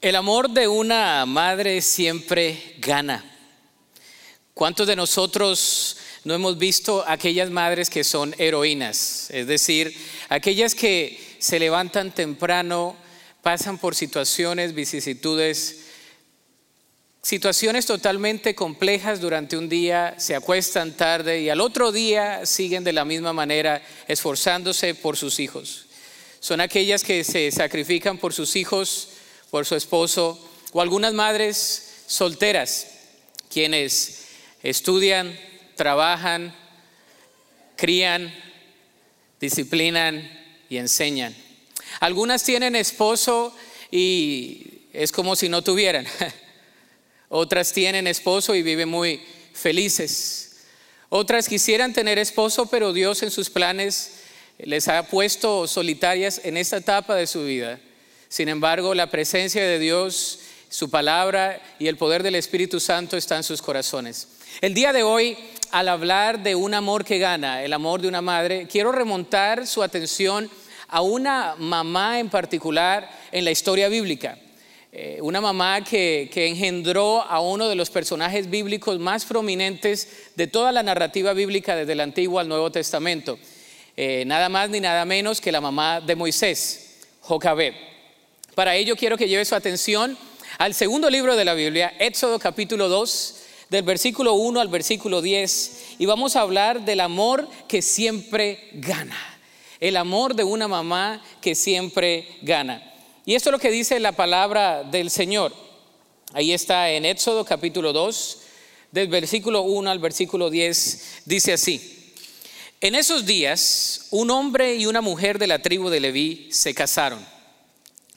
El amor de una madre siempre gana. ¿Cuántos de nosotros no hemos visto aquellas madres que son heroínas? Es decir, aquellas que se levantan temprano, pasan por situaciones, vicisitudes, situaciones totalmente complejas durante un día, se acuestan tarde y al otro día siguen de la misma manera esforzándose por sus hijos. Son aquellas que se sacrifican por sus hijos por su esposo, o algunas madres solteras, quienes estudian, trabajan, crían, disciplinan y enseñan. Algunas tienen esposo y es como si no tuvieran. Otras tienen esposo y viven muy felices. Otras quisieran tener esposo, pero Dios en sus planes les ha puesto solitarias en esta etapa de su vida. Sin embargo, la presencia de Dios, su palabra y el poder del Espíritu Santo están en sus corazones. El día de hoy, al hablar de un amor que gana, el amor de una madre, quiero remontar su atención a una mamá en particular en la historia bíblica. Eh, una mamá que, engendró a uno de los personajes bíblicos más prominentes de toda la narrativa bíblica desde el Antiguo al Nuevo Testamento. Eh, nada más ni nada menos que la mamá de Moisés, Jocabed. Para ello quiero que lleve su atención al segundo libro de la Biblia, Éxodo capítulo 2, del versículo 1 al versículo 10, y vamos a hablar del amor que siempre gana. El amor de una mamá que siempre gana. Y esto es lo que dice la palabra del Señor. Ahí está en Éxodo capítulo 2, del versículo 1 al versículo 10, dice así. En esos días, un hombre y una mujer de la tribu de Leví se casaron.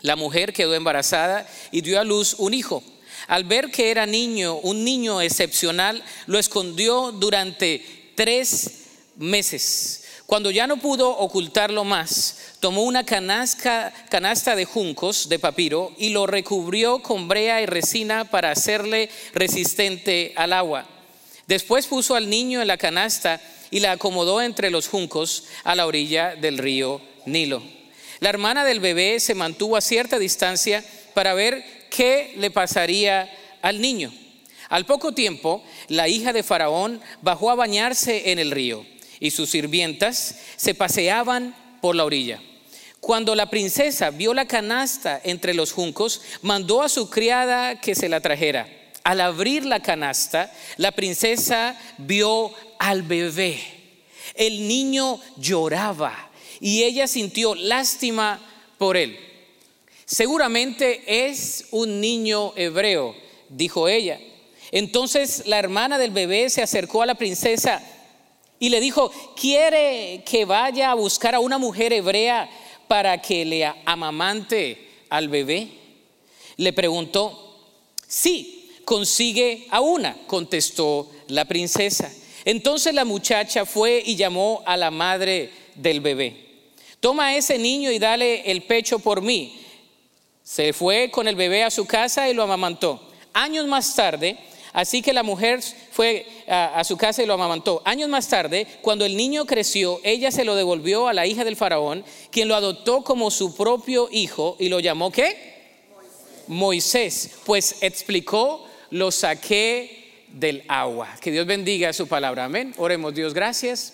La mujer quedó embarazada y dio a luz un hijo. Al ver que era niño, un niño excepcional, lo escondió durante tres meses. Cuando ya no pudo ocultarlo más, tomó una canasta, de juncos de papiro y lo recubrió con brea y resina para hacerle resistente al agua. Después puso al niño en la canasta y la acomodó entre los juncos a la orilla del río Nilo. La hermana del bebé se mantuvo a cierta distancia para ver qué le pasaría al niño. Al poco tiempo, la hija de Faraón bajó a bañarse en el río y sus sirvientas se paseaban por la orilla. Cuando la princesa vio la canasta entre los juncos, mandó a su criada que se la trajera. Al abrir la canasta, la princesa vio al bebé. El niño lloraba y ella sintió lástima por él. Seguramente es un niño hebreo, dijo ella. Entonces la hermana del bebé se acercó a la princesa y le dijo, ¿quiere que vaya a buscar a una mujer hebrea para que le amamante al bebé? Le preguntó, sí, consigue a una, contestó la princesa. Entonces la muchacha fue y llamó a la madre del bebé. Toma ese niño y dale el pecho por mí. Se fue con el bebé a su casa y lo amamantó. Años más tarde, así que la mujer fue a, su casa y lo amamantó. Años más tarde, cuando el niño creció, ella se lo devolvió a la hija del faraón, quien lo adoptó como su propio hijo y lo llamó ¿qué? Moisés pues explicó, lo saqué del agua. Que Dios bendiga su palabra. Amén. Oremos, Dios, gracias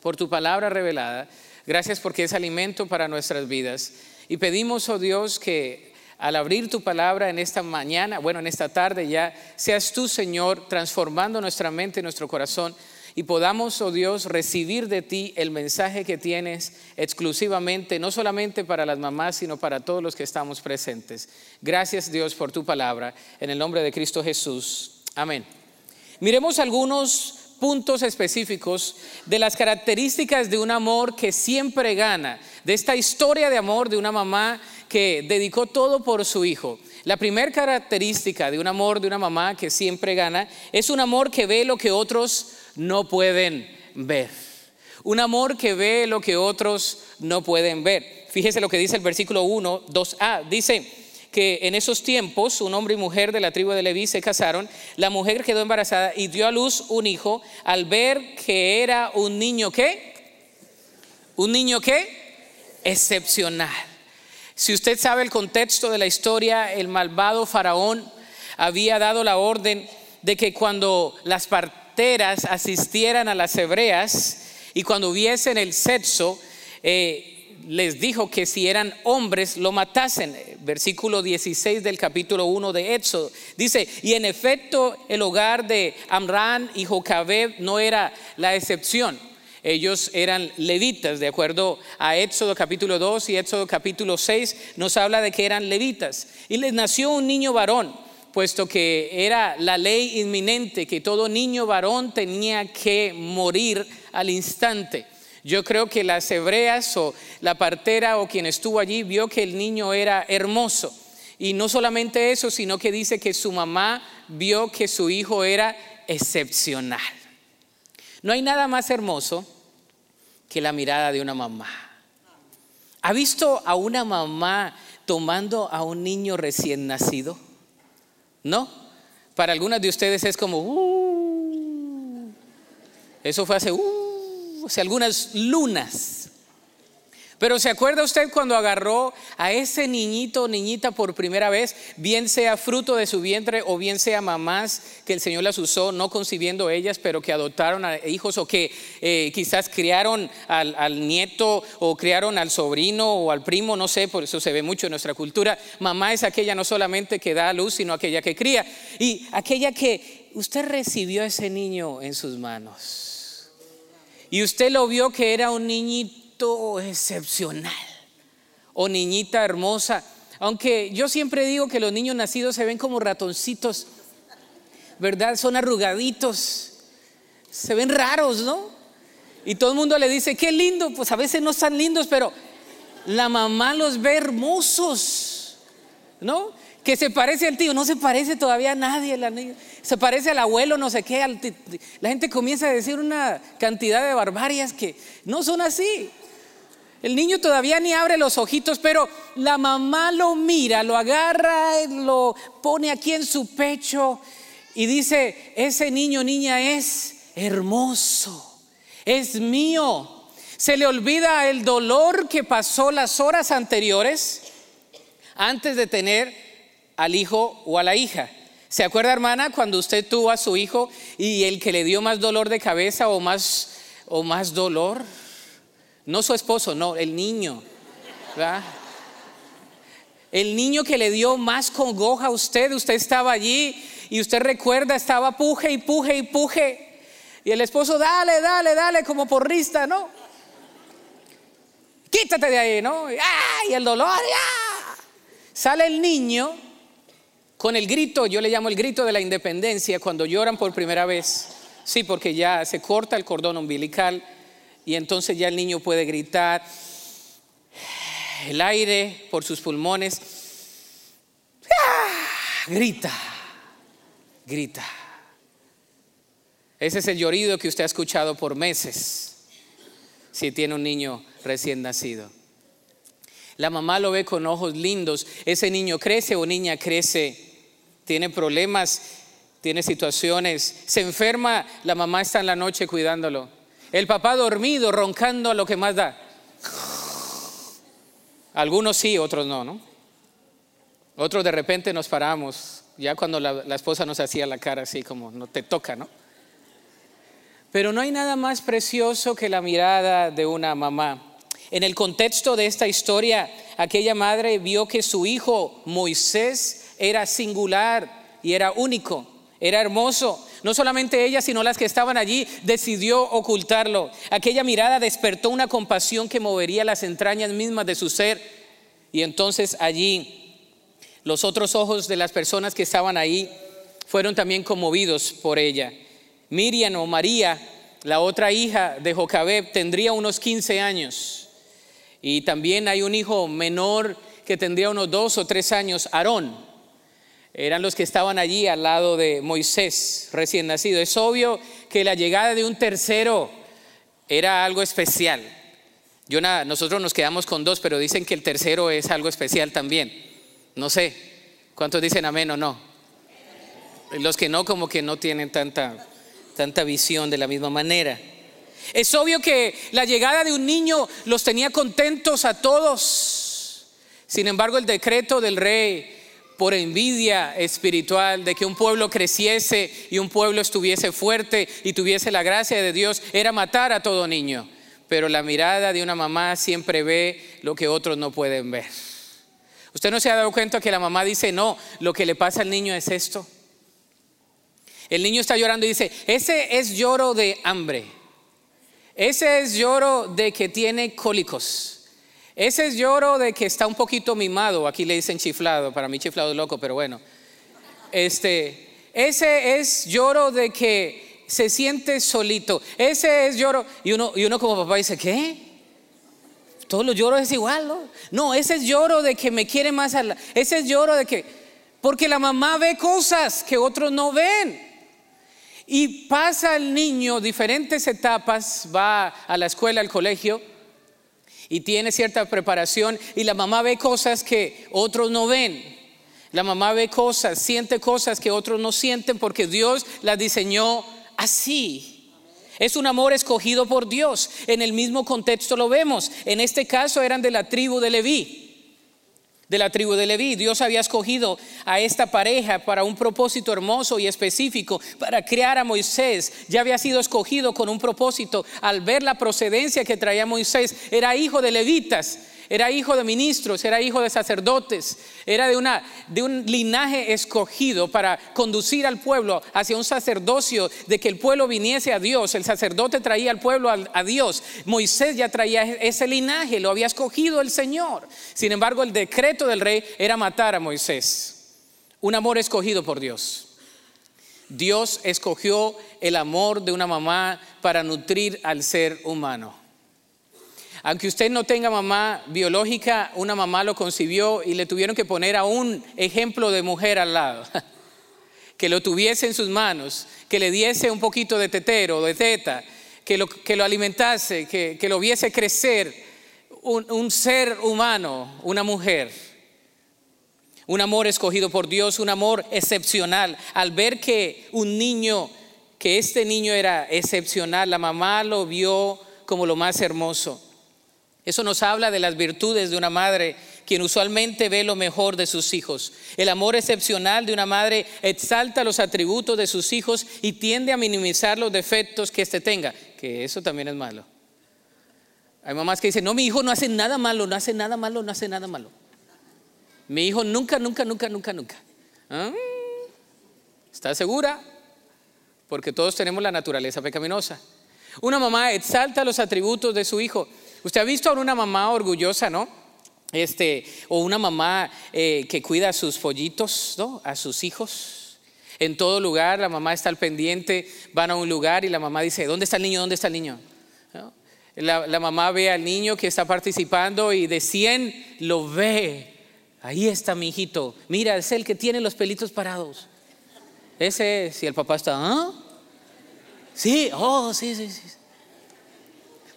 por tu palabra revelada. Gracias porque es alimento para nuestras vidas. Y pedimos, oh Dios, que al abrir tu palabra en esta mañana, bueno, en esta tarde ya, seas tú, Señor, transformando nuestra mente y nuestro corazón y podamos, oh Dios, recibir de ti el mensaje que tienes exclusivamente, no solamente para las mamás, sino para todos los que estamos presentes. Gracias, Dios, por tu palabra. En el nombre de Cristo Jesús. Amén. Miremos algunos puntos específicos de las características de un amor que siempre gana, de esta historia de amor de una mamá que dedicó todo por su hijo. La primera característica de un amor de una mamá que siempre gana es un amor que ve lo que otros no pueden ver. Un amor que ve lo que otros no pueden ver. Fíjese lo que dice el versículo 1, 2a. Dice, que en esos tiempos un hombre y mujer de la tribu de Leví se casaron, la mujer quedó embarazada y dio a luz un hijo al ver que era un niño qué? Un niño qué? Excepcional. Si usted sabe el contexto de la historia, el malvado faraón había dado la orden de que cuando las parteras asistieran a las hebreas y cuando hubiesen el sexo, eh, les dijo que si eran hombres lo matasen. Versículo 16 del capítulo 1 de Éxodo. Dice, y en efecto el hogar de Amran y Jocabeb no era la excepción. Ellos eran levitas, de acuerdo a Éxodo capítulo 2 y Éxodo capítulo 6, nos habla de que eran levitas. Y les nació un niño varón, puesto que era la ley inminente que todo niño varón tenía que morir al instante. Yo creo que las hebreas o la partera o quien estuvo allí vio que el niño era hermoso. Y no solamente eso, sino que dice que su mamá vio que su hijo era excepcional. No hay nada más hermoso que la mirada de una mamá. ¿Ha visto a una mamá tomando a un niño recién nacido? ¿No? Para algunas de ustedes es como, uh, eso fue hace, uh, o sea, algunas lunas. Pero ¿se acuerda usted cuando agarró a ese niñito o niñita por primera vez, bien sea fruto de su vientre o bien sea mamás que el Señor las usó, no concibiendo ellas, pero que adoptaron a hijos o que eh, quizás criaron al, al, nieto o criaron al sobrino o al primo, no sé, por eso se ve mucho en nuestra cultura. Mamá es aquella no solamente que da a luz, sino aquella que cría. Y aquella que usted recibió a ese niño en sus manos y usted lo vio que era un niñito excepcional o niñita hermosa. Aunque yo siempre digo que los niños nacidos se ven como ratoncitos, ¿verdad? Son arrugaditos, se ven raros, ¿no? Y todo el mundo le dice, qué lindo, pues a veces no están lindos, pero la mamá los ve hermosos, ¿no? Que se parece al tío, no se parece todavía a nadie, se parece al abuelo, no sé qué, la gente comienza a decir una cantidad de barbarias que no son así. El niño todavía ni abre los ojitos, pero la mamá lo mira, lo agarra, lo pone aquí en su pecho y dice, ese niño, niña es hermoso, es mío. Se le olvida el dolor que pasó las horas anteriores antes de tener al hijo o a la hija. ¿Se acuerda, hermana, cuando usted tuvo a su hijo y el que le dio más dolor de cabeza o más, o más dolor? No su esposo, no, el niño. El niño que le dio más congoja a usted, usted estaba allí y usted recuerda, estaba puje y puje y puje. Y el esposo, dale, dale, dale, como porrista, ¿no? Quítate de ahí, ¿no? ¡Ay, el dolor! ¡ah! Sale el niño con el grito, yo le llamo el grito de la independencia, cuando lloran por primera vez, sí, porque ya se corta el cordón umbilical y entonces ya el niño puede gritar el aire por sus pulmones, ¡Ah! grita, grita. Ese es el llorido que usted ha escuchado por meses si tiene un niño recién nacido. La mamá lo ve con ojos lindos. Ese niño crece o niña crece tiene problemas, tiene situaciones, se enferma, la mamá está en la noche cuidándolo. El papá dormido, roncando a lo que más da. Algunos sí, otros no, ¿no? Otros de repente nos paramos, ya cuando la, la esposa nos hacía la cara así como, no te toca, ¿no? Pero no hay nada más precioso que la mirada de una mamá. En el contexto de esta historia, aquella madre vio que su hijo Moisés era singular y era único, era hermoso. No solamente ella, sino las que estaban allí, decidió ocultarlo. Aquella mirada despertó una compasión que movería las entrañas mismas de su ser. Y entonces allí los otros ojos de las personas que estaban ahí fueron también conmovidos por ella. Miriam o María, la otra hija de Jocabeb, tendría unos 15 años. Y también hay un hijo menor que tendría unos dos o tres años, Aarón eran los que estaban allí al lado de Moisés recién nacido. Es obvio que la llegada de un tercero era algo especial. Yo nada, nosotros nos quedamos con dos, pero dicen que el tercero es algo especial también. No sé, ¿cuántos dicen amén o no? Los que no, como que no tienen tanta, tanta visión de la misma manera. Es obvio que la llegada de un niño los tenía contentos a todos. Sin embargo, el decreto del rey por envidia espiritual de que un pueblo creciese y un pueblo estuviese fuerte y tuviese la gracia de Dios era matar a todo niño. Pero la mirada de una mamá siempre ve lo que otros no pueden ver. ¿Usted no se ha dado cuenta que la mamá dice, no, lo que le pasa al niño es esto? El niño está llorando y dice, ese es lloro de hambre. Ese es lloro de que tiene cólicos. Ese es lloro de que está un poquito mimado. Aquí le dicen chiflado, para mí chiflado es loco, pero bueno. Este, ese es lloro de que se siente solito. Ese es lloro. Y uno, y uno como papá dice, ¿qué? Todos los lloros es igual, ¿no? No, ese es lloro de que me quiere más. A ese es lloro de que. Porque la mamá ve cosas que otros no ven. Y pasa el niño diferentes etapas, va a la escuela, al colegio, y tiene cierta preparación, y la mamá ve cosas que otros no ven. La mamá ve cosas, siente cosas que otros no sienten porque Dios las diseñó así. Es un amor escogido por Dios. En el mismo contexto lo vemos. En este caso eran de la tribu de Leví de la tribu de Leví. Dios había escogido a esta pareja para un propósito hermoso y específico, para crear a Moisés. Ya había sido escogido con un propósito. Al ver la procedencia que traía Moisés, era hijo de levitas era hijo de ministros, era hijo de sacerdotes, era de, una, de un linaje escogido para conducir al pueblo hacia un sacerdocio, de que el pueblo viniese a Dios. El sacerdote traía al pueblo a, a Dios. Moisés ya traía ese linaje, lo había escogido el Señor. Sin embargo, el decreto del rey era matar a Moisés. Un amor escogido por Dios. Dios escogió el amor de una mamá para nutrir al ser humano. Aunque usted no tenga mamá biológica, una mamá lo concibió y le tuvieron que poner a un ejemplo de mujer al lado. que lo tuviese en sus manos, que le diese un poquito de tetero, de teta, que lo, alimentase, que, lo viese crecer. Un ser humano, una mujer. Un amor escogido por Dios, un amor excepcional. Al ver que un niño, que este niño era excepcional, la mamá lo vio como lo más hermoso. Eso nos habla de las virtudes de una madre, quien usualmente ve lo mejor de sus hijos. El amor excepcional de una madre exalta los atributos de sus hijos y tiende a minimizar los defectos que éste tenga, que eso también es malo. Hay mamás que dicen, no, mi hijo no hace nada malo, no hace nada malo, no hace nada malo. Mi hijo nunca, nunca, nunca, nunca, nunca. ¿Ah? ¿Está segura? Porque todos tenemos la naturaleza pecaminosa. Una mamá exalta los atributos de su hijo. Usted ha visto a una mamá orgullosa, ¿no? Este, o una mamá eh, que cuida a sus pollitos, ¿no? A sus hijos. En todo lugar, la mamá está al pendiente, van a un lugar y la mamá dice, ¿dónde está el niño? ¿Dónde está el niño? La, la, mamá ve al niño que está participando y de 100 lo ve. Ahí está mi hijito. Mira, es el que tiene los pelitos parados. Ese, si el papá está, ¿ah? Sí, oh, sí, sí, sí.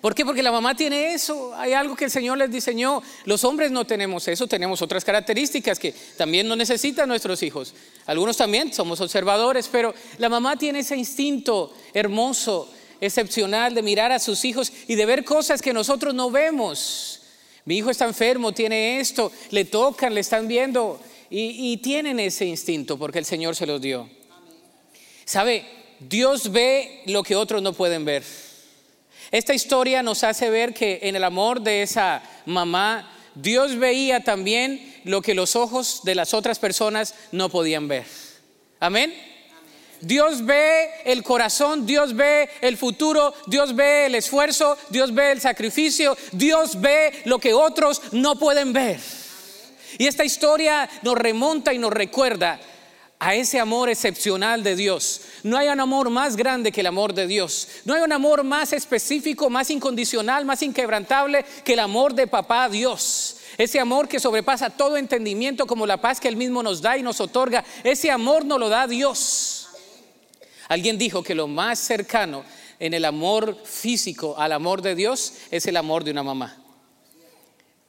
¿Por qué? Porque la mamá tiene eso. Hay algo que el Señor les diseñó. Los hombres no tenemos eso, tenemos otras características que también no necesitan nuestros hijos. Algunos también somos observadores, pero la mamá tiene ese instinto hermoso, excepcional de mirar a sus hijos y de ver cosas que nosotros no vemos. Mi hijo está enfermo, tiene esto, le tocan, le están viendo y, tienen ese instinto porque el Señor se los dio. ¿Sabe? Dios ve lo que otros no pueden ver. Esta historia nos hace ver que en el amor de esa mamá, Dios veía también lo que los ojos de las otras personas no podían ver. Amén. Dios ve el corazón, Dios ve el futuro, Dios ve el esfuerzo, Dios ve el sacrificio, Dios ve lo que otros no pueden ver. Y esta historia nos remonta y nos recuerda a ese amor excepcional de Dios. No hay un amor más grande que el amor de Dios. No hay un amor más específico, más incondicional, más inquebrantable que el amor de papá Dios. Ese amor que sobrepasa todo entendimiento como la paz que Él mismo nos da y nos otorga. Ese amor nos lo da Dios. Alguien dijo que lo más cercano en el amor físico al amor de Dios es el amor de una mamá.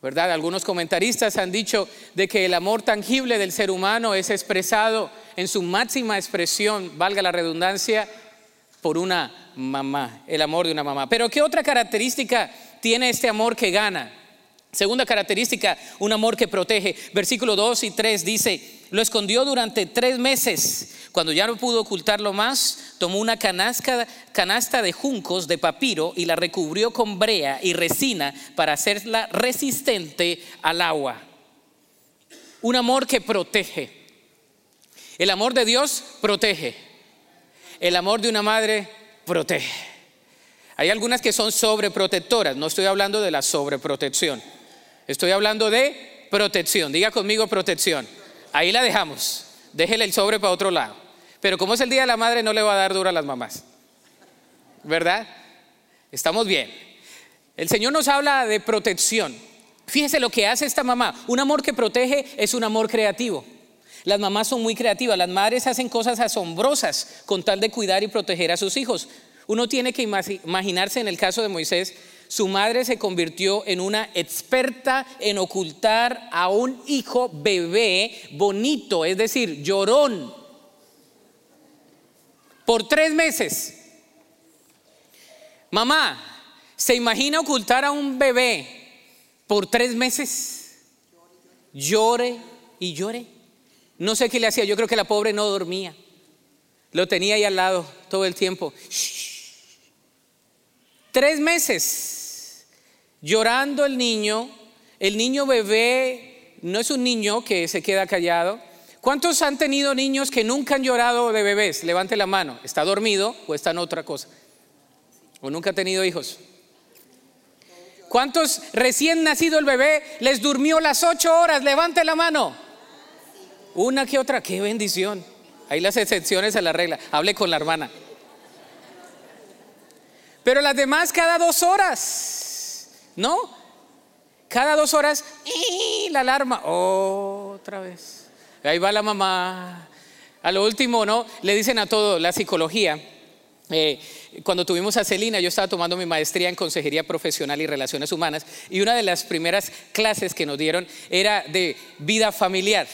¿Verdad? Algunos comentaristas han dicho de que el amor tangible del ser humano es expresado en su máxima expresión, valga la redundancia, por una mamá, el amor de una mamá. Pero ¿qué otra característica tiene este amor que gana? Segunda característica, un amor que protege. Versículo 2 y 3 dice, lo escondió durante tres meses. Cuando ya no pudo ocultarlo más, tomó una canasta, de juncos de papiro y la recubrió con brea y resina para hacerla resistente al agua. Un amor que protege. El amor de Dios protege. El amor de una madre protege. Hay algunas que son sobreprotectoras. No estoy hablando de la sobreprotección. Estoy hablando de protección. Diga conmigo protección. Ahí la dejamos. Déjele el sobre para otro lado. Pero como es el Día de la Madre, no le va a dar duro a las mamás. ¿Verdad? Estamos bien. El Señor nos habla de protección. Fíjese lo que hace esta mamá. Un amor que protege es un amor creativo. Las mamás son muy creativas. Las madres hacen cosas asombrosas con tal de cuidar y proteger a sus hijos. Uno tiene que imaginarse en el caso de Moisés su madre se convirtió en una experta en ocultar a un hijo bebé bonito, es decir, llorón, por tres meses. Mamá, ¿se imagina ocultar a un bebé por tres meses? Llore y llore. No sé qué le hacía, yo creo que la pobre no dormía. Lo tenía ahí al lado todo el tiempo. Tres meses llorando el niño, el niño bebé no es un niño que se queda callado. ¿Cuántos han tenido niños que nunca han llorado de bebés? Levante la mano. ¿Está dormido o está en otra cosa? ¿O nunca ha tenido hijos? ¿Cuántos recién nacido el bebé les durmió las ocho horas? Levante la mano. Una que otra, qué bendición. Hay las excepciones a la regla. Hable con la hermana. Pero las demás cada dos horas. No, cada dos horas, y la alarma, otra vez. Ahí va la mamá. A lo último, ¿no? Le dicen a todo, la psicología. Eh, cuando tuvimos a Celina, yo estaba tomando mi maestría en Consejería Profesional y Relaciones Humanas y una de las primeras clases que nos dieron era de vida familiar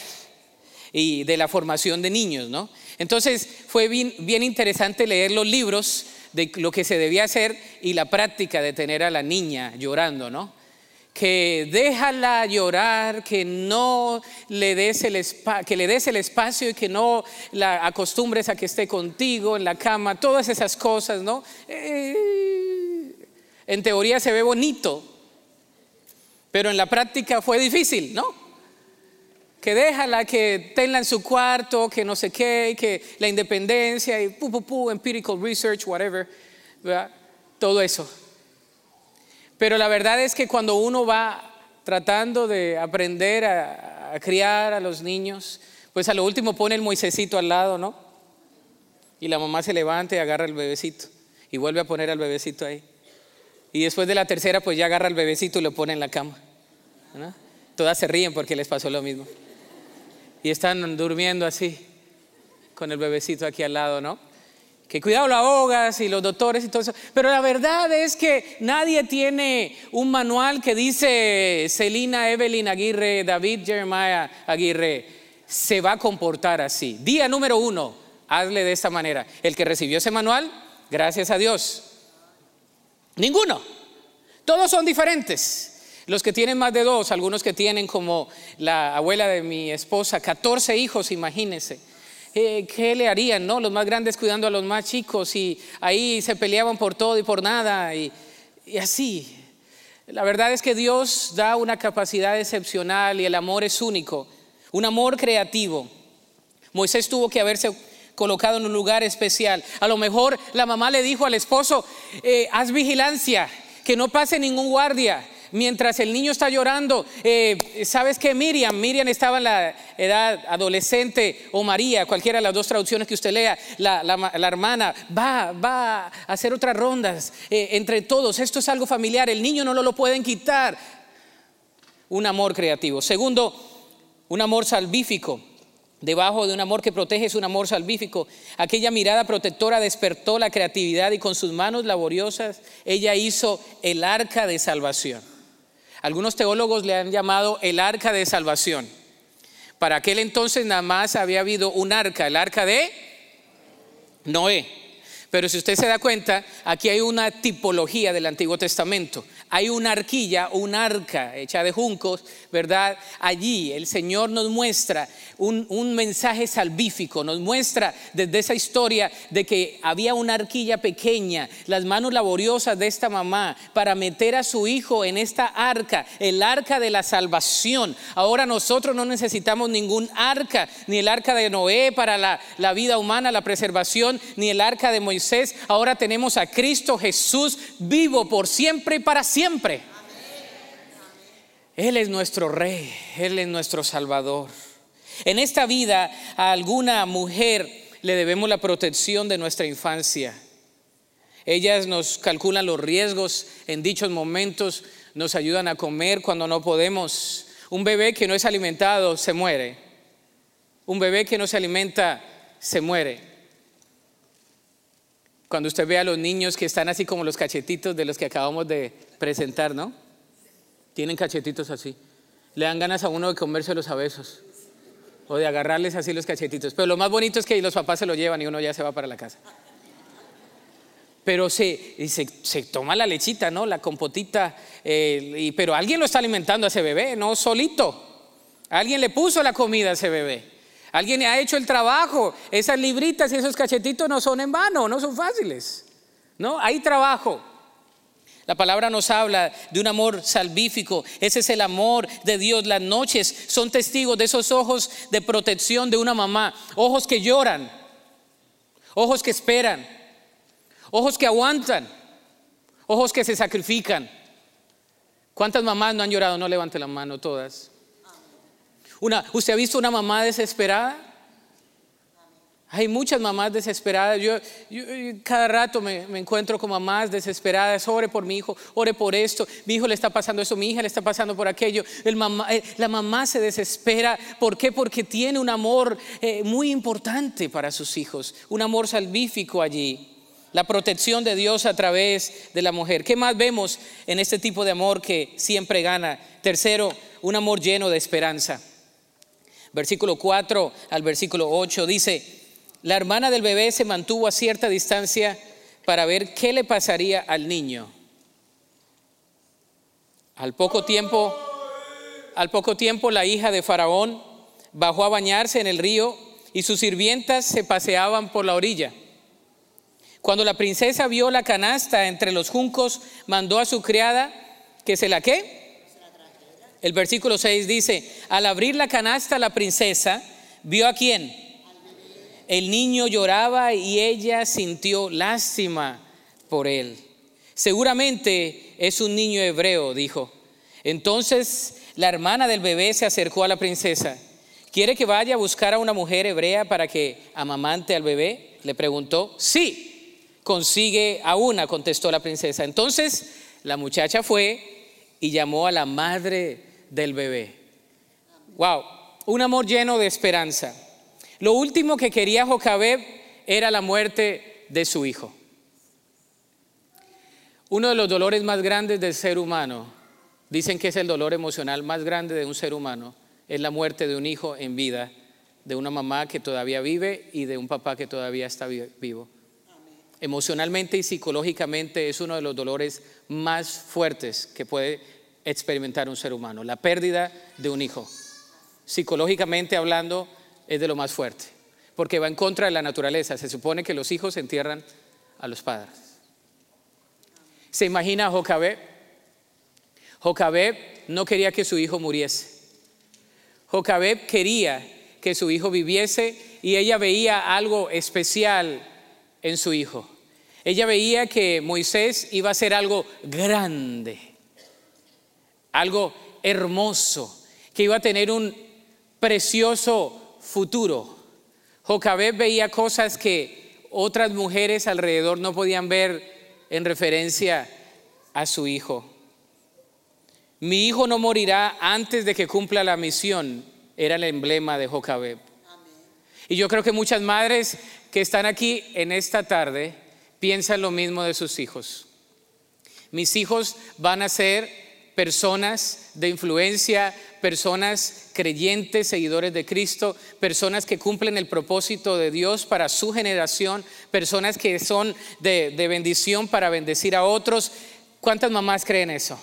y de la formación de niños, ¿no? Entonces fue bien, bien interesante leer los libros de lo que se debía hacer y la práctica de tener a la niña llorando, ¿no? Que déjala llorar, que no le des el, que le des el espacio y que no la acostumbres a que esté contigo en la cama, todas esas cosas, ¿no? Eh, en teoría se ve bonito, pero en la práctica fue difícil, ¿no? Que déjala, que tenla en su cuarto, que no sé qué, que la independencia y pu, pu, empirical research, whatever, todo eso. Pero la verdad es que cuando uno va tratando de aprender a, criar a los niños, pues a lo último pone el Moisecito al lado, ¿no? Y la mamá se levanta y agarra el bebecito y vuelve a poner al bebecito ahí. Y después de la tercera, pues ya agarra el bebecito y lo pone en la cama. Todas se ríen porque les pasó lo mismo y están durmiendo así, con el bebecito aquí al lado, ¿no? Que cuidado lo ahogas y los doctores y todo eso. Pero la verdad es que nadie tiene un manual que dice Celina, Evelyn Aguirre, David Jeremiah Aguirre, se va a comportar así. Día número uno, hazle de esta manera. El que recibió ese manual, gracias a Dios. Ninguno. Todos son diferentes. Los que tienen más de dos, algunos que tienen como la abuela de mi esposa, 14 hijos, imagínense. Eh, ¿Qué le harían? No? Los más grandes cuidando a los más chicos y ahí se peleaban por todo y por nada y, así. La verdad es que Dios da una capacidad excepcional y el amor es único, un amor creativo. Moisés tuvo que haberse colocado en un lugar especial. A lo mejor la mamá le dijo al esposo, eh, haz vigilancia, que no pase ningún guardia, mientras el niño está llorando. Eh, ¿Sabes qué? Miriam, Miriam estaba en la edad adolescente o María, cualquiera de las dos traducciones que usted lea, la, hermana va, va a hacer otras rondas eh, entre todos. Esto es algo familiar, el niño no lo, lo pueden quitar. Un amor creativo. Segundo, un amor salvífico. Debajo de un amor que protege es un amor salvífico. Aquella mirada protectora despertó la creatividad y con sus manos laboriosas ella hizo el arca de salvación. Algunos teólogos le han llamado el arca de salvación. Para aquel entonces nada más había habido un arca, el arca de Noé. Pero si usted se da cuenta, aquí hay una tipología del Antiguo Testamento. Hay una arquilla o un arca hecha de juncos, ¿verdad? Allí el Señor nos muestra un, un, mensaje salvífico, nos muestra desde esa historia de que había una arquilla pequeña, las manos laboriosas de esta mamá para meter a su hijo en esta arca, el arca de la salvación. Ahora nosotros no necesitamos ningún arca, ni el arca de Noé para la, la vida humana, la preservación, ni el arca de Moisés. Ahora tenemos a Cristo Jesús vivo por siempre y para siempre siempre. Él es nuestro rey, Él es nuestro salvador. En esta vida a alguna mujer le debemos la protección de nuestra infancia. Ellas nos calculan los riesgos en dichos momentos, nos ayudan a comer cuando no podemos. Un bebé que no es alimentado se muere. Un bebé que no se alimenta se muere. Cuando usted ve a los niños que están así como los cachetitos de los que acabamos de presentar, ¿no? Tienen cachetitos así. Le dan ganas a uno de comerse a besos o de agarrarles así los cachetitos. Pero lo más bonito es que los papás se lo llevan y uno ya se va para la casa. Pero se, se, toma la lechita, ¿no? La compotita. Eh, y, pero alguien lo está alimentando a ese bebé, no solito. Alguien le puso la comida a ese bebé. Alguien ha hecho el trabajo. Esas libritas y esos cachetitos no son en vano, no son fáciles. No, hay trabajo. La palabra nos habla de un amor salvífico. Ese es el amor de Dios. Las noches son testigos de esos ojos de protección de una mamá. Ojos que lloran. Ojos que esperan. Ojos que aguantan. Ojos que se sacrifican. ¿Cuántas mamás no han llorado? No levante la mano todas. ¿Usted ha visto una mamá desesperada? Hay muchas mamás desesperadas. Yo, cada rato me, encuentro con mamás desesperadas. Ore por mi hijo, ore por esto. Mi hijo le está pasando eso, mi hija le está pasando por aquello. Eh, la mamá se desespera. ¿Por qué? Porque tiene un amor eh, muy importante para sus hijos. Un amor salvífico allí. La protección de Dios a través de la mujer. ¿Qué más vemos en este tipo de amor que siempre gana? Tercero, un amor lleno de esperanza versículo 4 al versículo 8, dice, la hermana del bebé se mantuvo a cierta distancia para ver qué le pasaría al niño. Al poco tiempo, al poco tiempo la hija de Faraón bajó a bañarse en el río y sus sirvientas se paseaban por la orilla. Cuando la princesa vio la canasta entre los juncos, mandó a su criada que se la qué? El versículo 6 dice, al abrir la canasta la princesa vio a quién. El niño lloraba y ella sintió lástima por él. Seguramente es un niño hebreo, dijo. Entonces la hermana del bebé se acercó a la princesa. ¿Quiere que vaya a buscar a una mujer hebrea para que amamante al bebé? Le preguntó. Sí, consigue a una, contestó la princesa. Entonces la muchacha fue y llamó a la madre del bebé. Wow, un amor lleno de esperanza. Lo último que quería Jocabeb era la muerte de su hijo. Uno de los dolores más grandes del ser humano, dicen que es el dolor emocional más grande de un ser humano, es la muerte de un hijo en vida, de una mamá que todavía vive y de un papá que todavía está vivo. Emocionalmente y psicológicamente es uno de los dolores más fuertes que puede experimentar un ser humano, la pérdida de un hijo. Psicológicamente hablando, es de lo más fuerte, porque va en contra de la naturaleza. Se supone que los hijos entierran a los padres. ¿Se imagina a? Jocabeb no quería que su hijo muriese. Jocabeb quería que su hijo viviese y ella veía algo especial en su hijo. Ella veía que Moisés iba a ser algo grande algo hermoso, que iba a tener un precioso futuro. Jocabed veía cosas que otras mujeres alrededor no podían ver en referencia a su hijo. Mi hijo no morirá antes de que cumpla la misión, era el emblema de Jocabed. Y yo creo que muchas madres que están aquí en esta tarde piensan lo mismo de sus hijos. Mis hijos van a ser personas de influencia personas creyentes, seguidores de Cristo, personas que cumplen el propósito de Dios para su generación, personas que son de, de bendición para bendecir a otros. ¿Cuántas mamás creen eso?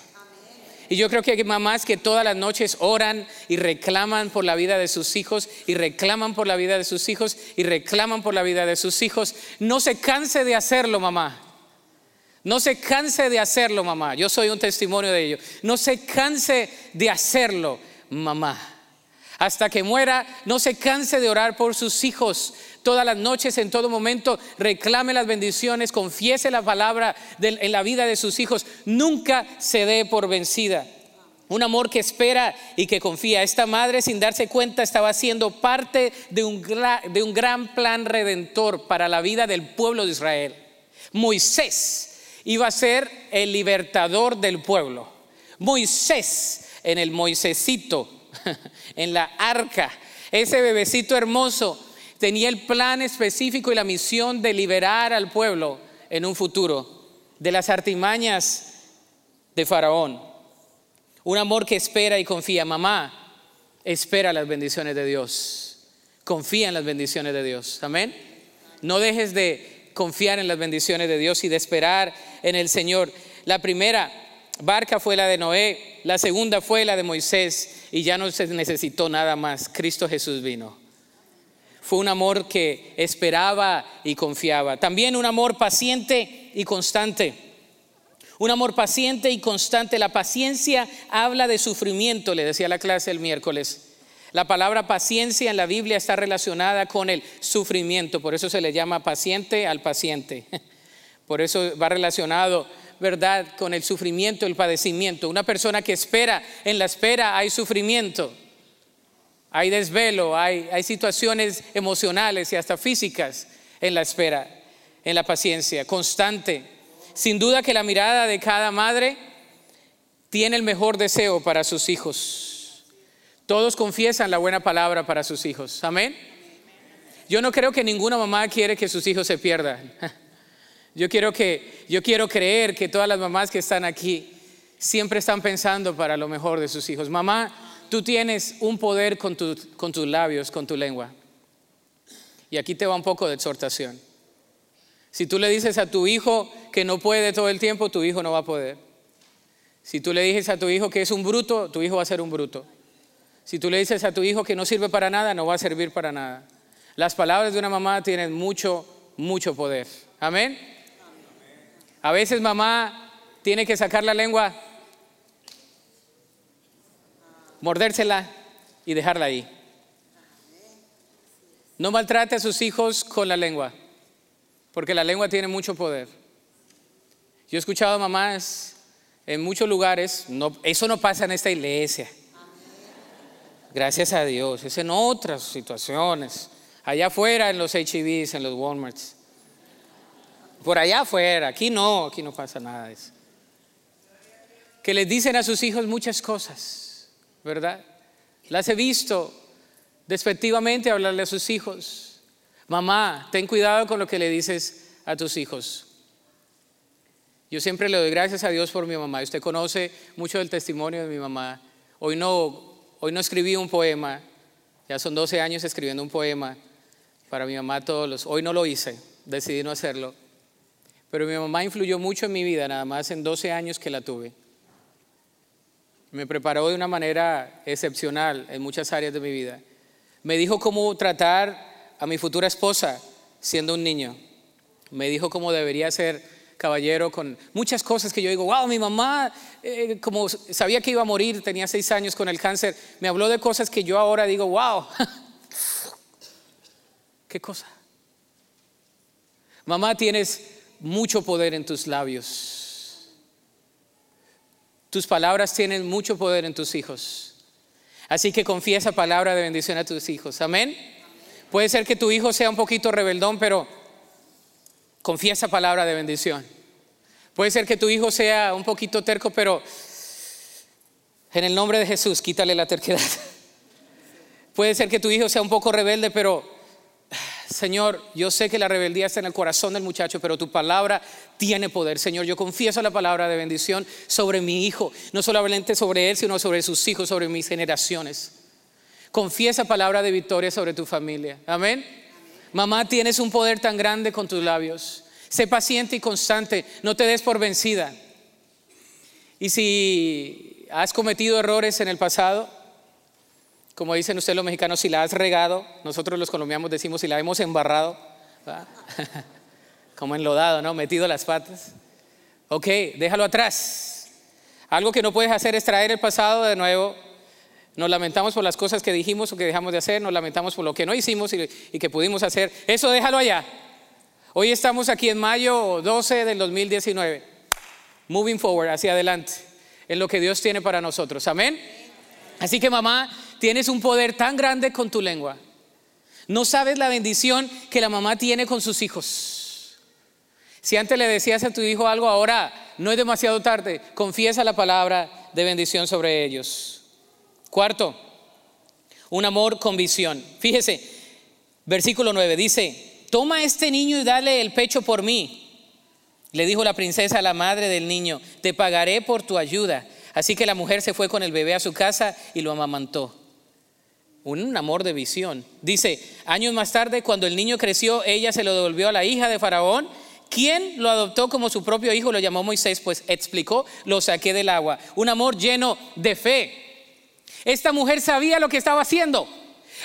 Y yo creo que hay mamás que todas las noches oran y reclaman por la vida de sus hijos y reclaman por la vida de sus hijos y reclaman por la vida de sus hijos. No se canse de hacerlo, mamá. No se canse de hacerlo, mamá. Yo soy un testimonio de ello. No se canse de hacerlo, mamá. Hasta que muera, no se canse de orar por sus hijos. Todas las noches, en todo momento, reclame las bendiciones, confiese la palabra en la vida de sus hijos. Nunca se dé por vencida. Un amor que espera y que confía. Esta madre, sin darse cuenta, estaba siendo parte de un, de un gran plan redentor para la vida del pueblo de Israel. Moisés iba a ser el libertador del pueblo. Moisés en el Moisecito, en la arca, ese bebecito hermoso tenía el plan específico y la misión de liberar al pueblo en un futuro de las artimañas de Faraón. Un amor que espera y confía. Mamá, espera las bendiciones de Dios. Confía en las bendiciones de Dios. Amén. No dejes de confiar en las bendiciones de Dios y de esperar en el Señor. La primera barca fue la de Noé, la segunda fue la de Moisés y ya no se necesitó nada más. Cristo Jesús vino. Fue un amor que esperaba y confiaba. También un amor paciente y constante. Un amor paciente y constante. La paciencia habla de sufrimiento, le decía la clase el miércoles. La palabra paciencia en la Biblia está relacionada con el sufrimiento, por eso se le llama paciente al paciente. Por eso va relacionado, ¿verdad?, con el sufrimiento, el padecimiento. Una persona que espera, en la espera hay sufrimiento, hay desvelo, hay, hay situaciones emocionales y hasta físicas en la espera, en la paciencia, constante. Sin duda que la mirada de cada madre tiene el mejor deseo para sus hijos. Todos confiesan la buena palabra para sus hijos. Amén. Yo no creo que ninguna mamá quiere que sus hijos se pierdan. Yo quiero que yo quiero creer que todas las mamás que están aquí siempre están pensando para lo mejor de sus hijos. Mamá, tú tienes un poder con, con tus labios, con tu lengua. Y aquí te va un poco de exhortación. Si tú le dices a tu hijo que no puede todo el tiempo, tu hijo no va a poder. Si tú le dices a tu hijo que es un bruto, tu hijo va a ser un bruto. Si tú le dices a tu hijo que no sirve para nada, no va a servir para nada. Las palabras de una mamá tienen mucho, mucho poder. Amén. A veces mamá tiene que sacar la lengua, mordérsela y dejarla ahí. No maltrate a sus hijos con la lengua, porque la lengua tiene mucho poder. Yo he escuchado mamás en muchos lugares, eso no pasa en esta iglesia. Gracias a Dios. Es en otras situaciones. Allá afuera en los HEVs, en los Walmarts. Por allá afuera. Aquí no, aquí no pasa nada. Que les dicen a sus hijos muchas cosas, ¿verdad? Las he visto despectivamente hablarle a sus hijos. Mamá, ten cuidado con lo que le dices a tus hijos. Yo siempre le doy gracias a Dios por mi mamá. Usted conoce mucho del testimonio de mi mamá. Hoy no Hoy no escribí un poema, ya son 12 años escribiendo un poema para mi mamá todos los... Hoy no lo hice, decidí no hacerlo. Pero mi mamá influyó mucho en mi vida, nada más en 12 años que la tuve. Me preparó de una manera excepcional en muchas áreas de mi vida. Me dijo cómo tratar a mi futura esposa siendo un niño. Me dijo cómo debería ser caballero con muchas cosas que yo digo, wow, mi mamá, eh, como sabía que iba a morir, tenía seis años con el cáncer, me habló de cosas que yo ahora digo, wow, ¿qué cosa? Mamá, tienes mucho poder en tus labios. Tus palabras tienen mucho poder en tus hijos. Así que confía esa palabra de bendición a tus hijos. Amén. Puede ser que tu hijo sea un poquito rebeldón, pero Confía esa palabra de bendición. Puede ser que tu hijo sea un poquito terco, pero en el nombre de Jesús, quítale la terquedad. Puede ser que tu hijo sea un poco rebelde, pero Señor, yo sé que la rebeldía está en el corazón del muchacho, pero tu palabra tiene poder. Señor, yo confieso la palabra de bendición sobre mi hijo, no solamente sobre él, sino sobre sus hijos, sobre mis generaciones. Confiesa palabra de victoria sobre tu familia. Amén. Mamá, tienes un poder tan grande con tus labios. Sé paciente y constante, no te des por vencida. Y si has cometido errores en el pasado, como dicen ustedes los mexicanos, si la has regado, nosotros los colombianos decimos si la hemos embarrado, como enlodado, ¿no? Metido las patas. Ok, déjalo atrás. Algo que no puedes hacer es traer el pasado de nuevo. Nos lamentamos por las cosas que dijimos o que dejamos de hacer, nos lamentamos por lo que no hicimos y, que pudimos hacer. Eso déjalo allá. Hoy estamos aquí en mayo 12 del 2019. Moving forward, hacia adelante, en lo que Dios tiene para nosotros. Amén. Así que mamá, Tienes un poder tan grande con tu lengua. No sabes la bendición que la mamá tiene con sus hijos. Si antes le decías a tu hijo algo, ahora no es demasiado tarde. Confiesa la palabra de bendición sobre ellos. Cuarto, un amor con visión. Fíjese, versículo 9 dice, toma este niño y dale el pecho por mí. Le dijo la princesa a la madre del niño, te pagaré por tu ayuda. Así que la mujer se fue con el bebé a su casa y lo amamantó un amor de visión. Dice, años más tarde, cuando el niño creció, ella se lo devolvió a la hija de Faraón, quien lo adoptó como su propio hijo, lo llamó Moisés, pues explicó, lo saqué del agua. Un amor lleno de fe. Esta mujer sabía lo que estaba haciendo.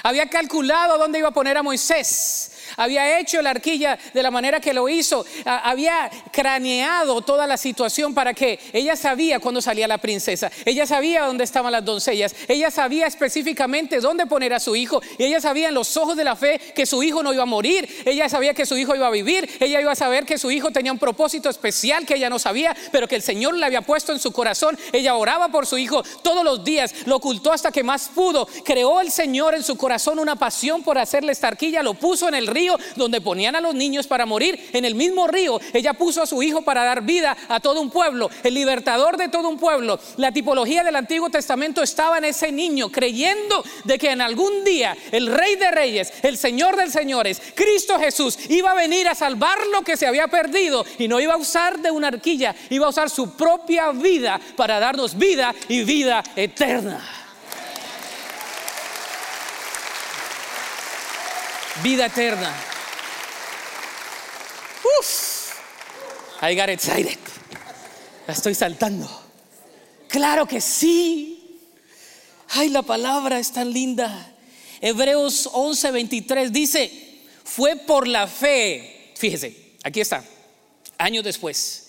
Había calculado dónde iba a poner a Moisés había hecho la arquilla de la manera que lo hizo, había craneado toda la situación para que ella sabía cuándo salía la princesa, ella sabía dónde estaban las doncellas, ella sabía específicamente dónde poner a su hijo, y ella sabía en los ojos de la fe que su hijo no iba a morir, ella sabía que su hijo iba a vivir, ella iba a saber que su hijo tenía un propósito especial que ella no sabía, pero que el Señor le había puesto en su corazón, ella oraba por su hijo todos los días, lo ocultó hasta que más pudo, creó el Señor en su corazón una pasión por hacerle esta arquilla, lo puso en el río donde ponían a los niños para morir. En el mismo río, ella puso a su hijo para dar vida a todo un pueblo, el libertador de todo un pueblo. La tipología del Antiguo Testamento estaba en ese niño, creyendo de que en algún día el Rey de Reyes, el Señor de Señores, Cristo Jesús, iba a venir a salvar lo que se había perdido y no iba a usar de una arquilla, iba a usar su propia vida para darnos vida y vida eterna. Vida eterna. Uf, I got excited. La estoy saltando. Claro que sí. Ay, la palabra es tan linda. Hebreos 11:23 dice, fue por la fe. Fíjese, aquí está, años después.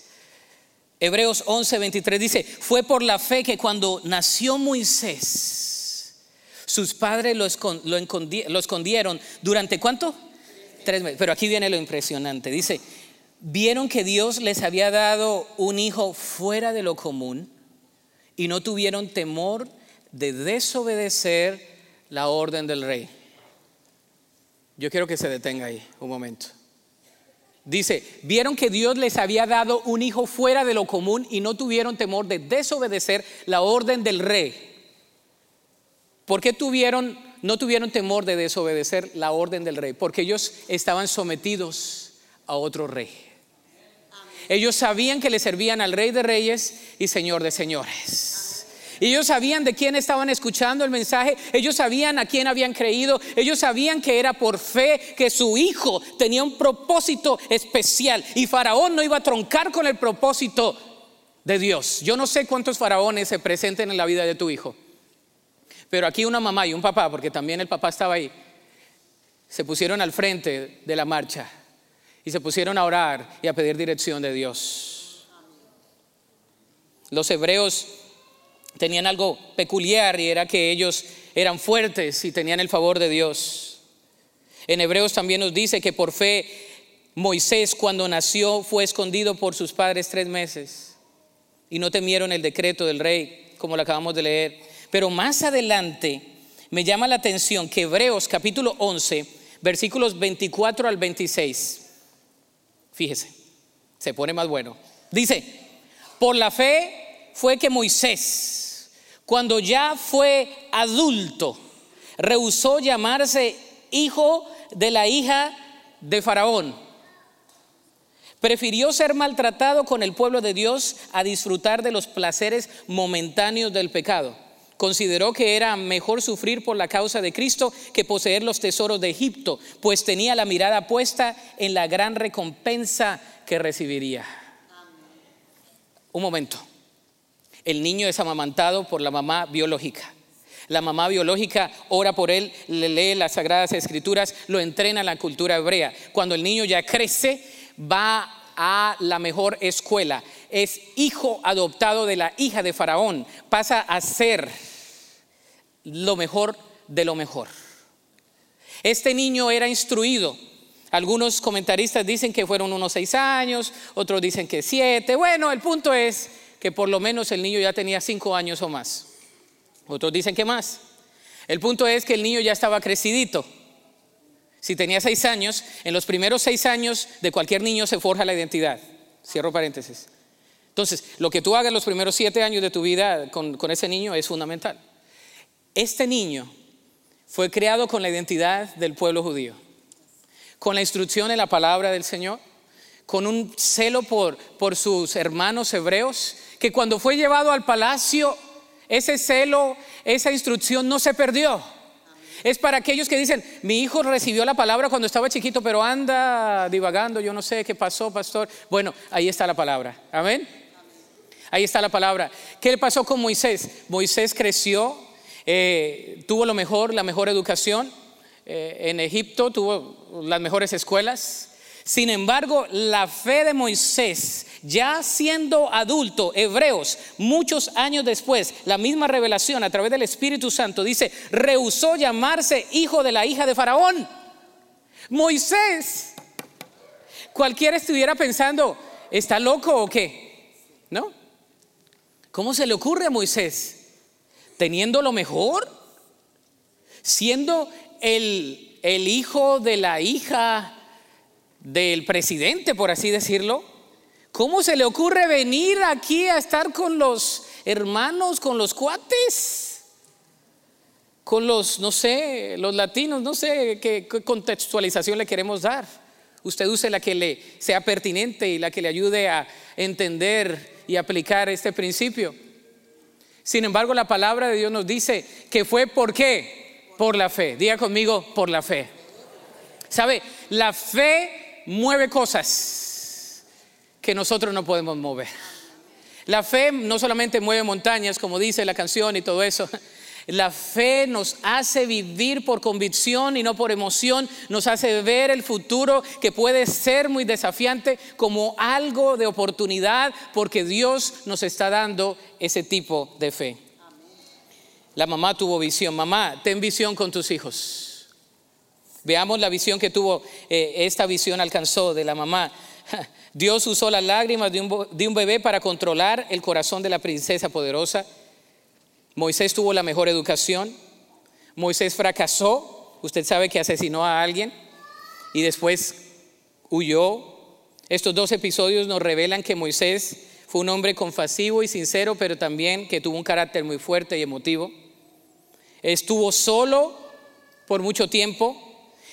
Hebreos 11:23 dice, fue por la fe que cuando nació Moisés, sus padres lo, escondieron durante cuánto? Tres meses. Pero aquí viene lo impresionante. Dice, vieron que Dios les había dado un hijo fuera de lo común y no tuvieron temor de desobedecer la orden del rey. Yo quiero que se detenga ahí un momento. Dice, vieron que Dios les había dado un hijo fuera de lo común y no tuvieron temor de desobedecer la orden del rey. ¿Por qué tuvieron, no tuvieron temor de desobedecer la orden del rey? Porque ellos estaban sometidos a otro rey. Ellos sabían que le servían al rey de reyes y señor de señores. Ellos sabían de quién estaban escuchando el mensaje, ellos sabían a quién habían creído, ellos sabían que era por fe que su hijo tenía un propósito especial y Faraón no iba a troncar con el propósito de Dios. Yo no sé cuántos faraones se presenten en la vida de tu hijo. Pero aquí una mamá y un papá, porque también el papá estaba ahí, se pusieron al frente de la marcha y se pusieron a orar y a pedir dirección de Dios. Los hebreos tenían algo peculiar y era que ellos eran fuertes y tenían el favor de Dios. En Hebreos también nos dice que por fe Moisés cuando nació fue escondido por sus padres tres meses y no temieron el decreto del rey, como lo acabamos de leer. Pero más adelante me llama la atención que Hebreos capítulo 11, versículos 24 al 26, fíjese, se pone más bueno. Dice, por la fe fue que Moisés, cuando ya fue adulto, rehusó llamarse hijo de la hija de Faraón. Prefirió ser maltratado con el pueblo de Dios a disfrutar de los placeres momentáneos del pecado. Consideró que era mejor sufrir por la causa de Cristo que poseer los tesoros de Egipto, pues tenía la mirada puesta en la gran recompensa que recibiría. Un momento. El niño es amamantado por la mamá biológica. La mamá biológica ora por él, le lee las sagradas escrituras, lo entrena en la cultura hebrea. Cuando el niño ya crece, va a la mejor escuela. Es hijo adoptado de la hija de Faraón. Pasa a ser lo mejor de lo mejor. Este niño era instruido. Algunos comentaristas dicen que fueron unos seis años, otros dicen que siete. Bueno, el punto es que por lo menos el niño ya tenía cinco años o más. Otros dicen que más. El punto es que el niño ya estaba crecidito. Si tenía seis años, en los primeros seis años de cualquier niño se forja la identidad. Cierro paréntesis. Entonces, lo que tú hagas los primeros siete años de tu vida con, con ese niño es fundamental. Este niño fue creado con la identidad del pueblo judío, con la instrucción en la palabra del Señor, con un celo por, por sus hermanos hebreos, que cuando fue llevado al palacio, ese celo, esa instrucción no se perdió. Es para aquellos que dicen, mi hijo recibió la palabra cuando estaba chiquito, pero anda divagando, yo no sé qué pasó, pastor. Bueno, ahí está la palabra. Amén. Ahí está la palabra. ¿Qué le pasó con Moisés? Moisés creció, eh, tuvo lo mejor, la mejor educación. Eh, en Egipto tuvo las mejores escuelas. Sin embargo, la fe de Moisés, ya siendo adulto, hebreos, muchos años después, la misma revelación a través del Espíritu Santo dice, rehusó llamarse hijo de la hija de Faraón. Moisés, cualquiera estuviera pensando, ¿está loco o qué? ¿No? ¿Cómo se le ocurre a Moisés? Teniendo lo mejor, siendo el, el hijo de la hija del presidente, por así decirlo. ¿Cómo se le ocurre venir aquí a estar con los hermanos, con los cuates? Con los, no sé, los latinos, no sé qué, contextualización le queremos dar. Usted use la que le sea pertinente y la que le ayude a entender y aplicar este principio. Sin embargo, la palabra de Dios nos dice que fue por qué? Por la fe. Diga conmigo, por la fe. ¿Sabe? La fe mueve cosas que nosotros no podemos mover. La fe no solamente mueve montañas, como dice la canción y todo eso. La fe nos hace vivir por convicción y no por emoción, nos hace ver el futuro que puede ser muy desafiante como algo de oportunidad porque Dios nos está dando ese tipo de fe. La mamá tuvo visión, mamá, ten visión con tus hijos. Veamos la visión que tuvo, eh, esta visión alcanzó de la mamá. Dios usó las lágrimas de un, de un bebé para controlar el corazón de la princesa poderosa. Moisés tuvo la mejor educación. Moisés fracasó. Usted sabe que asesinó a alguien y después huyó. Estos dos episodios nos revelan que Moisés fue un hombre compasivo y sincero, pero también que tuvo un carácter muy fuerte y emotivo. Estuvo solo por mucho tiempo,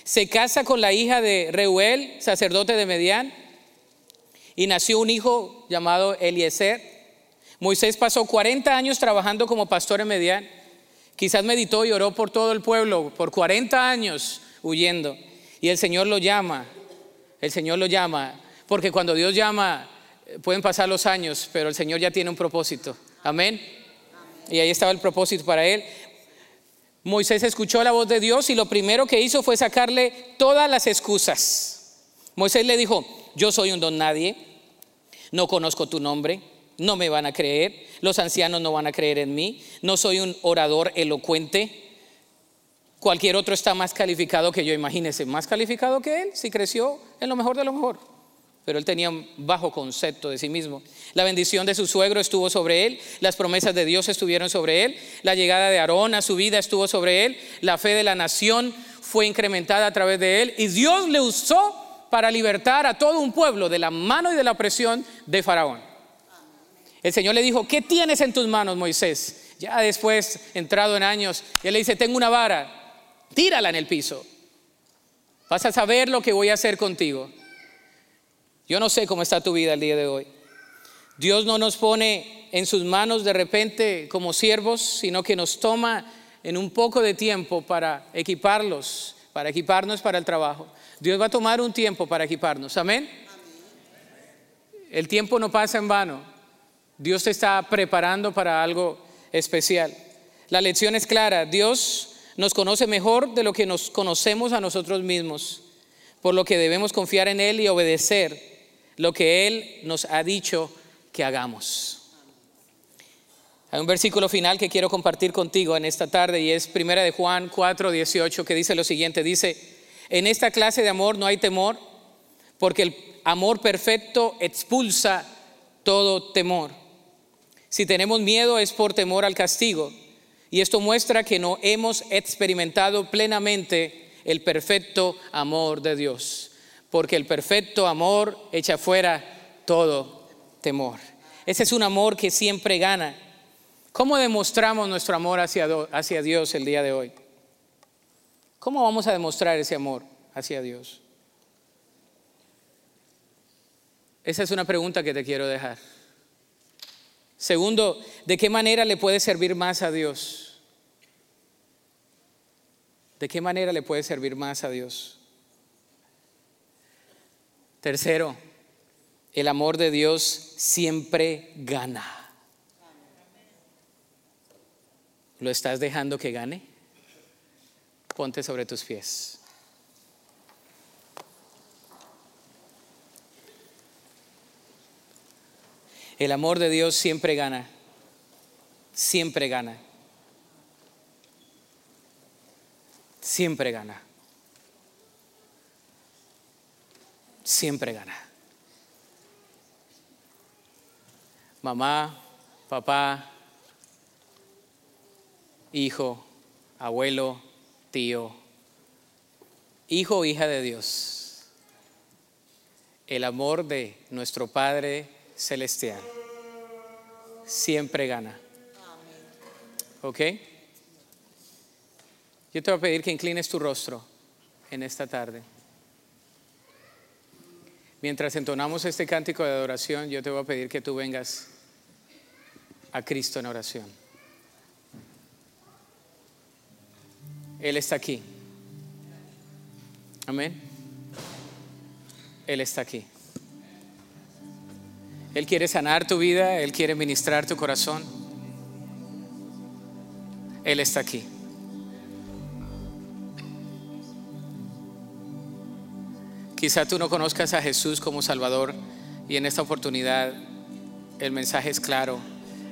se casa con la hija de Reuel, sacerdote de Medián, y nació un hijo llamado Eliezer. Moisés pasó 40 años trabajando como pastor en Medián. Quizás meditó y oró por todo el pueblo por 40 años huyendo. Y el Señor lo llama, el Señor lo llama, porque cuando Dios llama pueden pasar los años, pero el Señor ya tiene un propósito. Amén. Y ahí estaba el propósito para él. Moisés escuchó la voz de Dios y lo primero que hizo fue sacarle todas las excusas. Moisés le dijo, yo soy un don nadie, no conozco tu nombre, no me van a creer, los ancianos no van a creer en mí, no soy un orador elocuente, cualquier otro está más calificado que yo, imagínese, más calificado que él, si creció en lo mejor de lo mejor pero él tenía un bajo concepto de sí mismo. La bendición de su suegro estuvo sobre él, las promesas de Dios estuvieron sobre él, la llegada de Aarón a su vida estuvo sobre él, la fe de la nación fue incrementada a través de él y Dios le usó para libertar a todo un pueblo de la mano y de la presión de Faraón. El Señor le dijo, ¿qué tienes en tus manos, Moisés? Ya después, entrado en años, él le dice, tengo una vara, tírala en el piso. Vas a saber lo que voy a hacer contigo. Yo no sé cómo está tu vida el día de hoy. Dios no nos pone en sus manos de repente como siervos, sino que nos toma en un poco de tiempo para equiparlos, para equiparnos para el trabajo. Dios va a tomar un tiempo para equiparnos. Amén. El tiempo no pasa en vano. Dios te está preparando para algo especial. La lección es clara. Dios nos conoce mejor de lo que nos conocemos a nosotros mismos, por lo que debemos confiar en Él y obedecer lo que Él nos ha dicho que hagamos. Hay un versículo final que quiero compartir contigo en esta tarde y es primera de Juan 4, 18 que dice lo siguiente, dice, en esta clase de amor no hay temor, porque el amor perfecto expulsa todo temor. Si tenemos miedo es por temor al castigo, y esto muestra que no hemos experimentado plenamente el perfecto amor de Dios, porque el perfecto amor echa fuera todo temor. Ese es un amor que siempre gana. ¿Cómo demostramos nuestro amor hacia, hacia Dios el día de hoy? ¿Cómo vamos a demostrar ese amor hacia Dios? Esa es una pregunta que te quiero dejar. Segundo, ¿de qué manera le puede servir más a Dios? ¿De qué manera le puede servir más a Dios? Tercero, el amor de Dios siempre gana. ¿Lo estás dejando que gane? Ponte sobre tus pies. El amor de Dios siempre gana, siempre gana, siempre gana, siempre gana. Mamá, papá, hijo, abuelo, tío, hijo o hija de Dios. El amor de nuestro Padre celestial siempre gana. ¿Ok? Yo te voy a pedir que inclines tu rostro en esta tarde. Mientras entonamos este cántico de adoración, yo te voy a pedir que tú vengas a Cristo en oración. Él está aquí. Amén. Él está aquí. Él quiere sanar tu vida, Él quiere ministrar tu corazón. Él está aquí. Quizá tú no conozcas a Jesús como Salvador y en esta oportunidad el mensaje es claro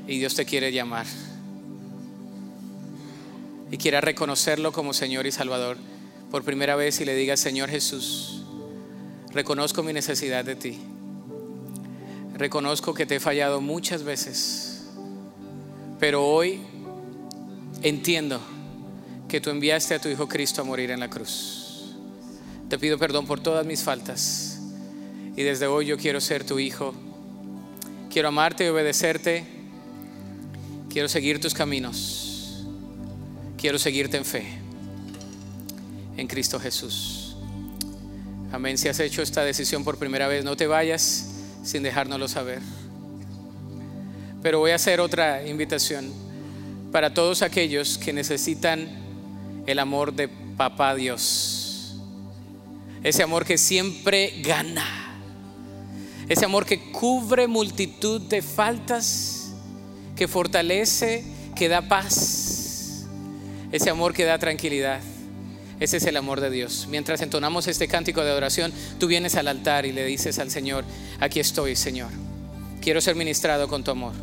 y Dios te quiere llamar. Y quiera reconocerlo como Señor y Salvador por primera vez y le diga, Señor Jesús, reconozco mi necesidad de ti. Reconozco que te he fallado muchas veces, pero hoy entiendo que tú enviaste a tu Hijo Cristo a morir en la cruz. Te pido perdón por todas mis faltas y desde hoy yo quiero ser tu Hijo. Quiero amarte y obedecerte. Quiero seguir tus caminos. Quiero seguirte en fe. En Cristo Jesús. Amén. Si has hecho esta decisión por primera vez, no te vayas sin dejárnoslo saber. Pero voy a hacer otra invitación para todos aquellos que necesitan el amor de Papá Dios. Ese amor que siempre gana. Ese amor que cubre multitud de faltas, que fortalece, que da paz. Ese amor que da tranquilidad. Ese es el amor de Dios. Mientras entonamos este cántico de adoración, tú vienes al altar y le dices al Señor, aquí estoy, Señor. Quiero ser ministrado con tu amor.